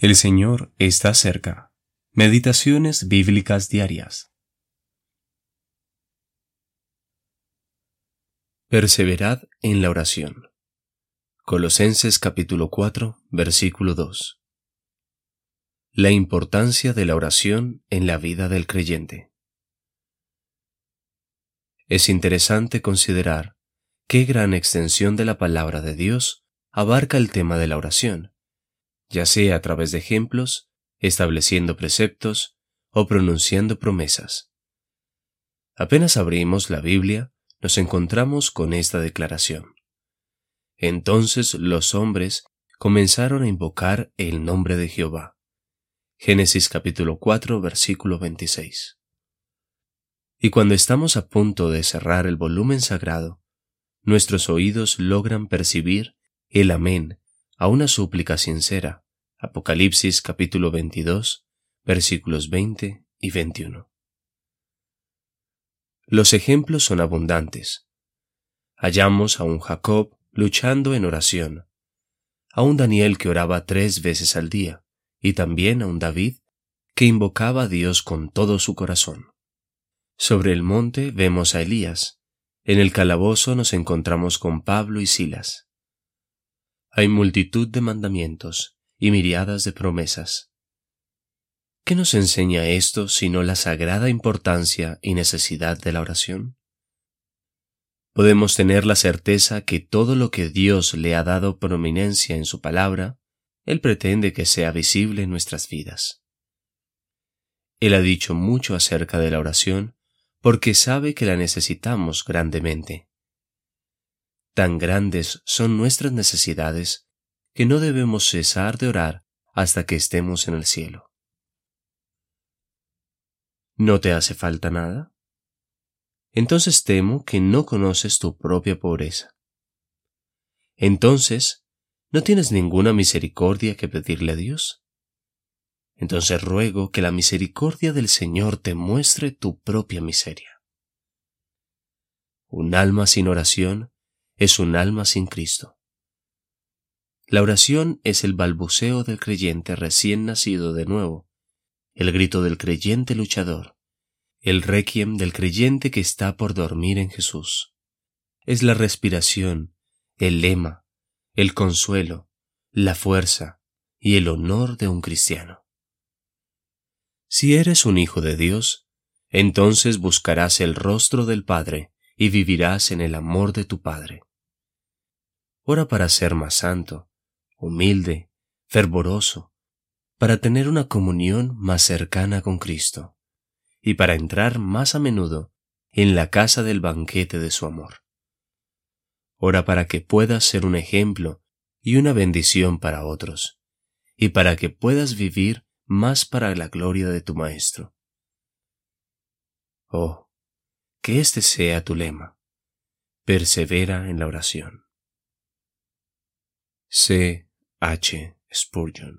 El Señor está cerca. Meditaciones bíblicas diarias. Perseverad en la oración. Colosenses capítulo 4, versículo 2. La importancia de la oración en la vida del creyente. Es interesante considerar qué gran extensión de la palabra de Dios abarca el tema de la oración, ya sea a través de ejemplos, estableciendo preceptos o pronunciando promesas. Apenas abrimos la Biblia, nos encontramos con esta declaración. Entonces los hombres comenzaron a invocar el nombre de Jehová. Génesis capítulo 4 versículo 26. Y cuando estamos a punto de cerrar el volumen sagrado, nuestros oídos logran percibir el amén a una súplica sincera. Apocalipsis capítulo 22 versículos 20 y 21. Los ejemplos son abundantes. Hallamos a un Jacob luchando en oración, a un Daniel que oraba tres veces al día, y también a un David que invocaba a Dios con todo su corazón. Sobre el monte vemos a Elías, en el calabozo nos encontramos con Pablo y Silas. Hay multitud de mandamientos y miriadas de promesas. ¿Qué nos enseña esto sino la sagrada importancia y necesidad de la oración? podemos tener la certeza que todo lo que Dios le ha dado prominencia en su palabra, Él pretende que sea visible en nuestras vidas. Él ha dicho mucho acerca de la oración porque sabe que la necesitamos grandemente. Tan grandes son nuestras necesidades que no debemos cesar de orar hasta que estemos en el cielo. ¿No te hace falta nada? entonces temo que no conoces tu propia pobreza. Entonces, ¿no tienes ninguna misericordia que pedirle a Dios? Entonces ruego que la misericordia del Señor te muestre tu propia miseria. Un alma sin oración es un alma sin Cristo. La oración es el balbuceo del creyente recién nacido de nuevo, el grito del creyente luchador, el requiem del creyente que está por dormir en Jesús. Es la respiración, el lema, el consuelo, la fuerza y el honor de un cristiano. Si eres un hijo de Dios, entonces buscarás el rostro del Padre y vivirás en el amor de tu Padre. Ora para ser más santo, humilde, fervoroso, para tener una comunión más cercana con Cristo y para entrar más a menudo en la casa del banquete de su amor. Ora para que puedas ser un ejemplo y una bendición para otros, y para que puedas vivir más para la gloria de tu Maestro. Oh, que este sea tu lema. Persevera en la oración. C. H. Spurgeon